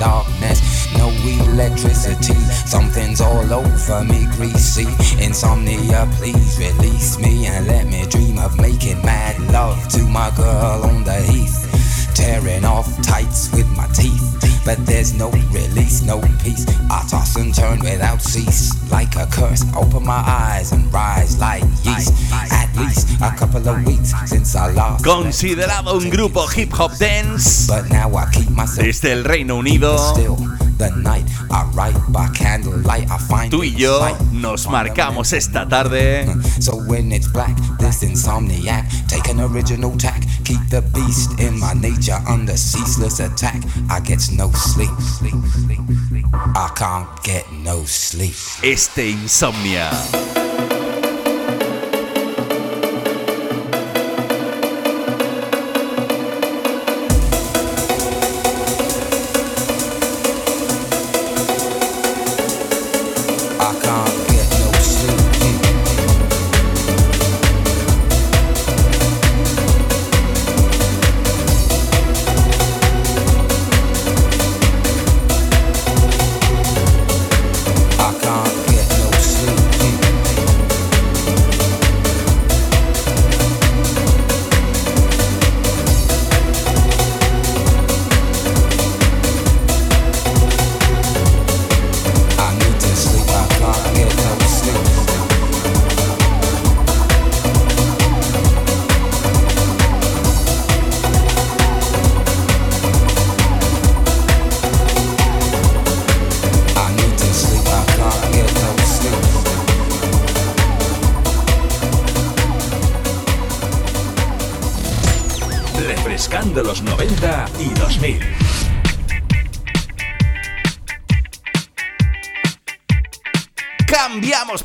darkness. no electricity. Something's all over me, greasy. Insomnia, please release me and let me dream of making mad love to my girl on the heath. Tearing off tights with my teeth. But there's no release, no peace. I toss and turn without cease. Like a curse, open my eyes and rise like yeast. At least a couple of weeks since I lost. Considerado un grupo hip hop dance But now I keep myself desde el Reino Unido, still. The night I write by candlelight, I find tú y yo nos marcamos esta tarde So when it's black, this insomniac, take an original tack. Keep the beast in my nature under ceaseless attack. I get no sleep. I can't get no sleep. este Insomnia. I can't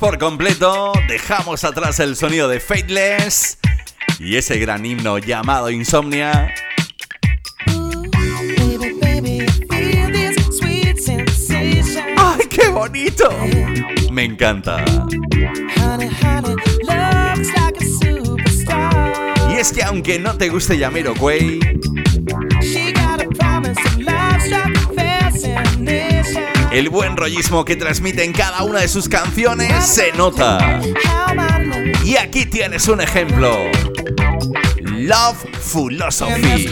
por completo, dejamos atrás el sonido de Fateless y ese gran himno llamado Insomnia. ¡Ay, qué bonito! Me encanta. Y es que aunque no te guste Jamiroquai, She el buen rollismo que transmite en cada una de sus canciones se nota. Y aquí tienes un ejemplo. Love Philosophy.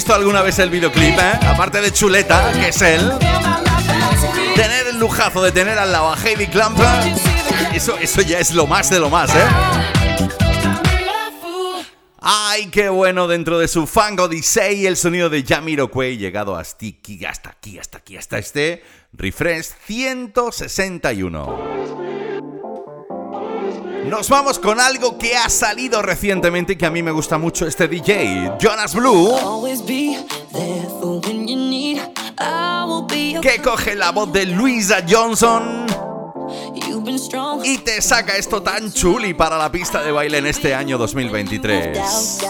Visto alguna vez el videoclip, ¿eh? Aparte de Chuleta, que es él. Tener el lujazo de tener al lado a Heidi Klum, eso, eso ya es lo más de lo más, ¿eh? ¡Ay, qué bueno! Dentro de su Fango Odyssey, el sonido de Jamiroquai llegado hasta aquí, hasta aquí, hasta aquí, hasta este refresh 161. Nos vamos con algo que ha salido recientemente y que a mí me gusta mucho este DJ, Jonas Blue, que coge la voz de Luisa Johnson. Y te saca esto tan chuli para la pista de baile en este año 2023.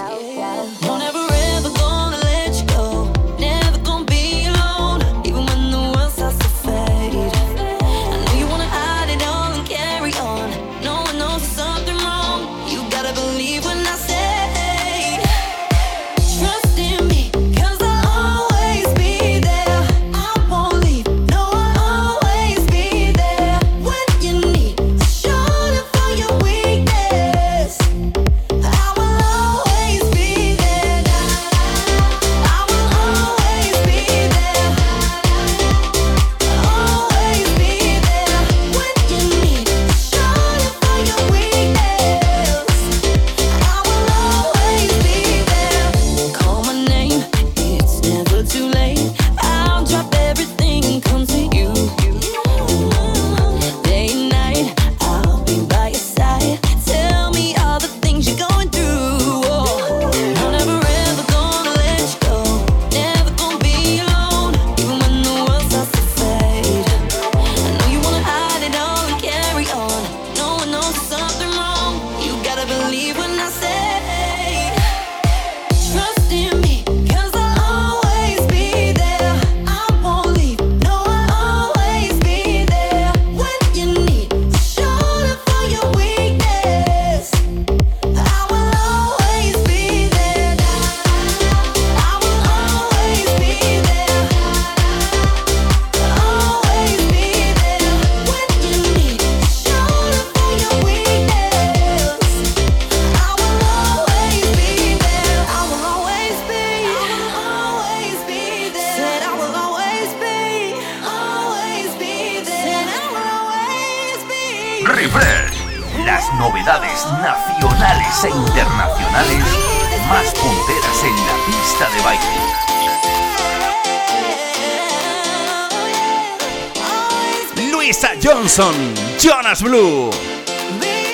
Blue.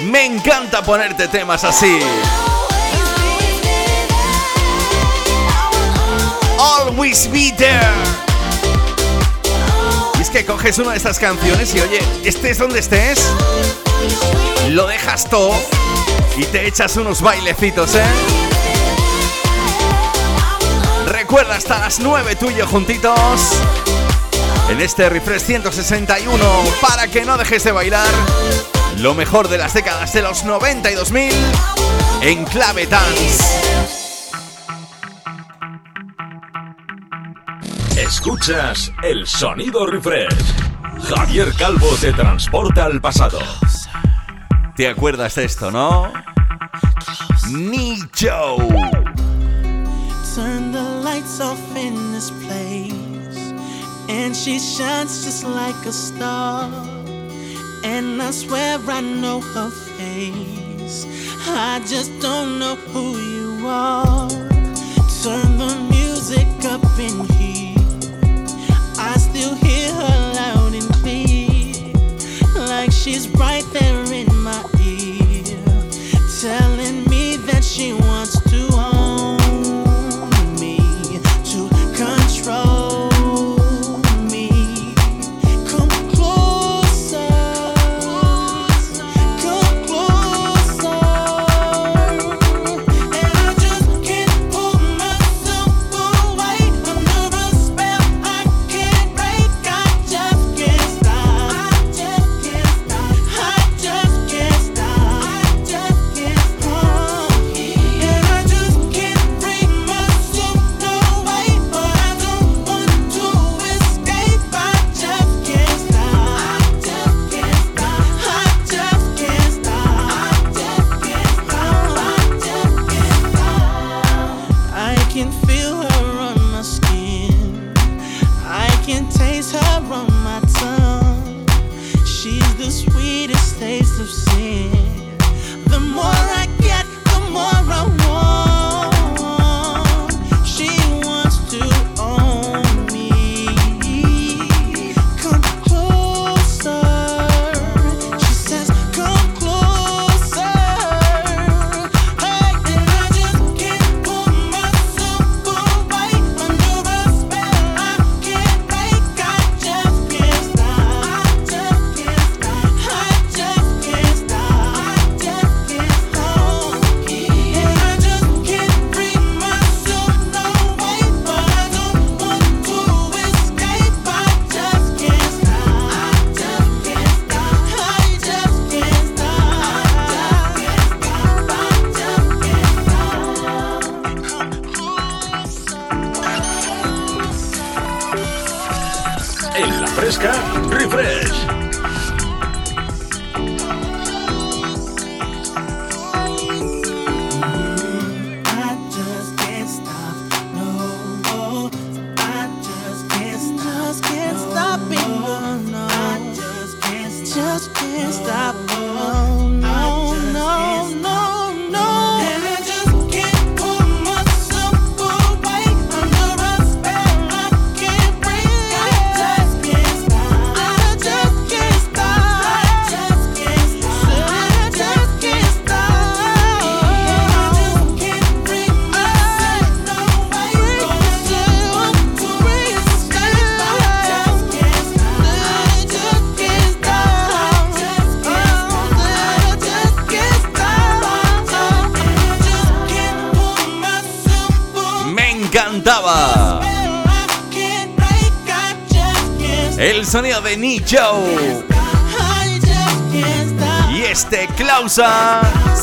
Me encanta ponerte temas así. Always be there. Y es que coges una de estas canciones y oye, estés donde estés, lo dejas todo y te echas unos bailecitos, ¿eh? Recuerda hasta las 9 tú y yo juntitos en este refresh 161 para que no dejes de bailar lo mejor de las décadas de los 90 y 2000 en clave dance. Escuchas el sonido refresh. Javier Calvo te transporta al pasado. ¿Te acuerdas de esto, no? Nicho. Turn the lights off in this place, and she shines just like a star. And I swear I know her face. I just don't know who you are. Turn the music up in here. I still hear her loud and clear, like she's right there in my ear, telling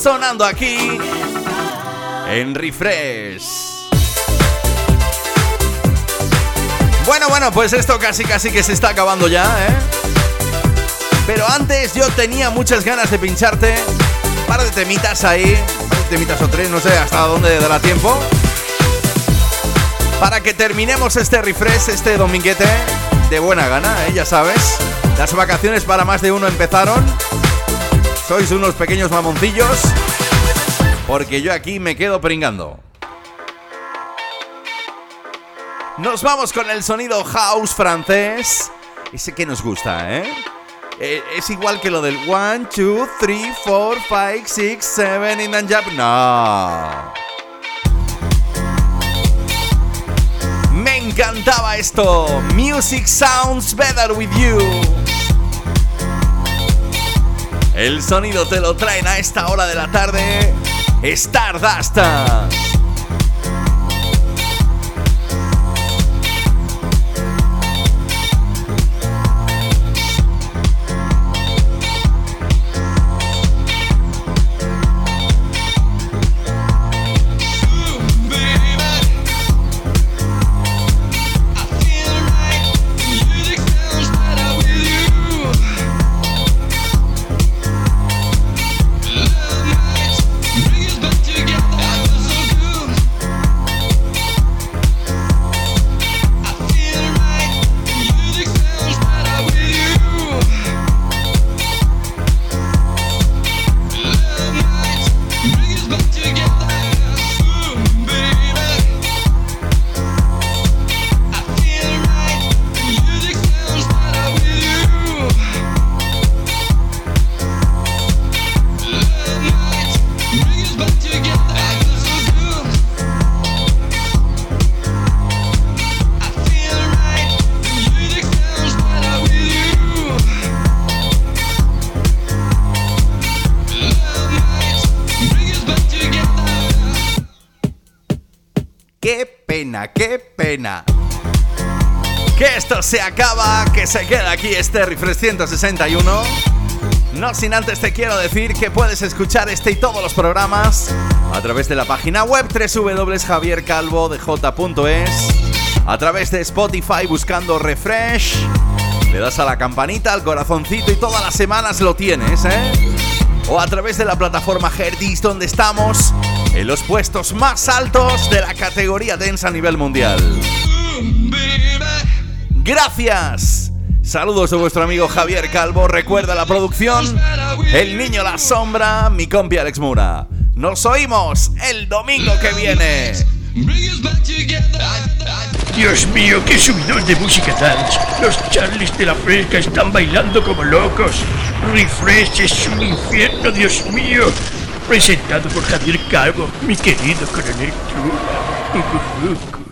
sonando aquí en Refresh. Bueno, bueno, pues esto casi casi que se está acabando ya, ¿eh? Pero antes yo tenía muchas ganas de pincharte un par de temitas ahí, un par de temitas o tres, no sé hasta dónde dará tiempo. Para que terminemos este refresh, este dominguete, de buena gana, ¿eh? ya sabes. Las vacaciones para más de uno empezaron. Sois unos pequeños mamoncillos. Porque yo aquí me quedo pringando. Nos vamos con el sonido house francés. Ese que nos gusta, ¿eh? Eh, es igual que lo del 1, 2, 3, 4, 5, 6, 7 in and jump. No. Me encantaba esto. Music sounds better with you. El sonido te lo traen a esta hora de la tarde. Stardust. Se acaba, que se queda aquí este Refresh 161. No sin antes te quiero decir que puedes escuchar este y todos los programas a través de la página web www.javiercalvodej.es, a través de Spotify buscando Refresh, le das a la campanita, al corazoncito y todas las semanas lo tienes, ¿eh? O a través de la plataforma Herdis donde estamos en los puestos más altos de la categoría densa a nivel mundial. Gracias. Saludos de vuestro amigo Javier Calvo. Recuerda la producción. El niño la sombra, mi compi Alex Mura. Nos oímos el domingo que viene. Dios mío, qué subidón de música dance. Los Charlies de la Fresca están bailando como locos. Refresh es un infierno, Dios mío. Presentado por Javier Calvo, mi querido coronel Trula.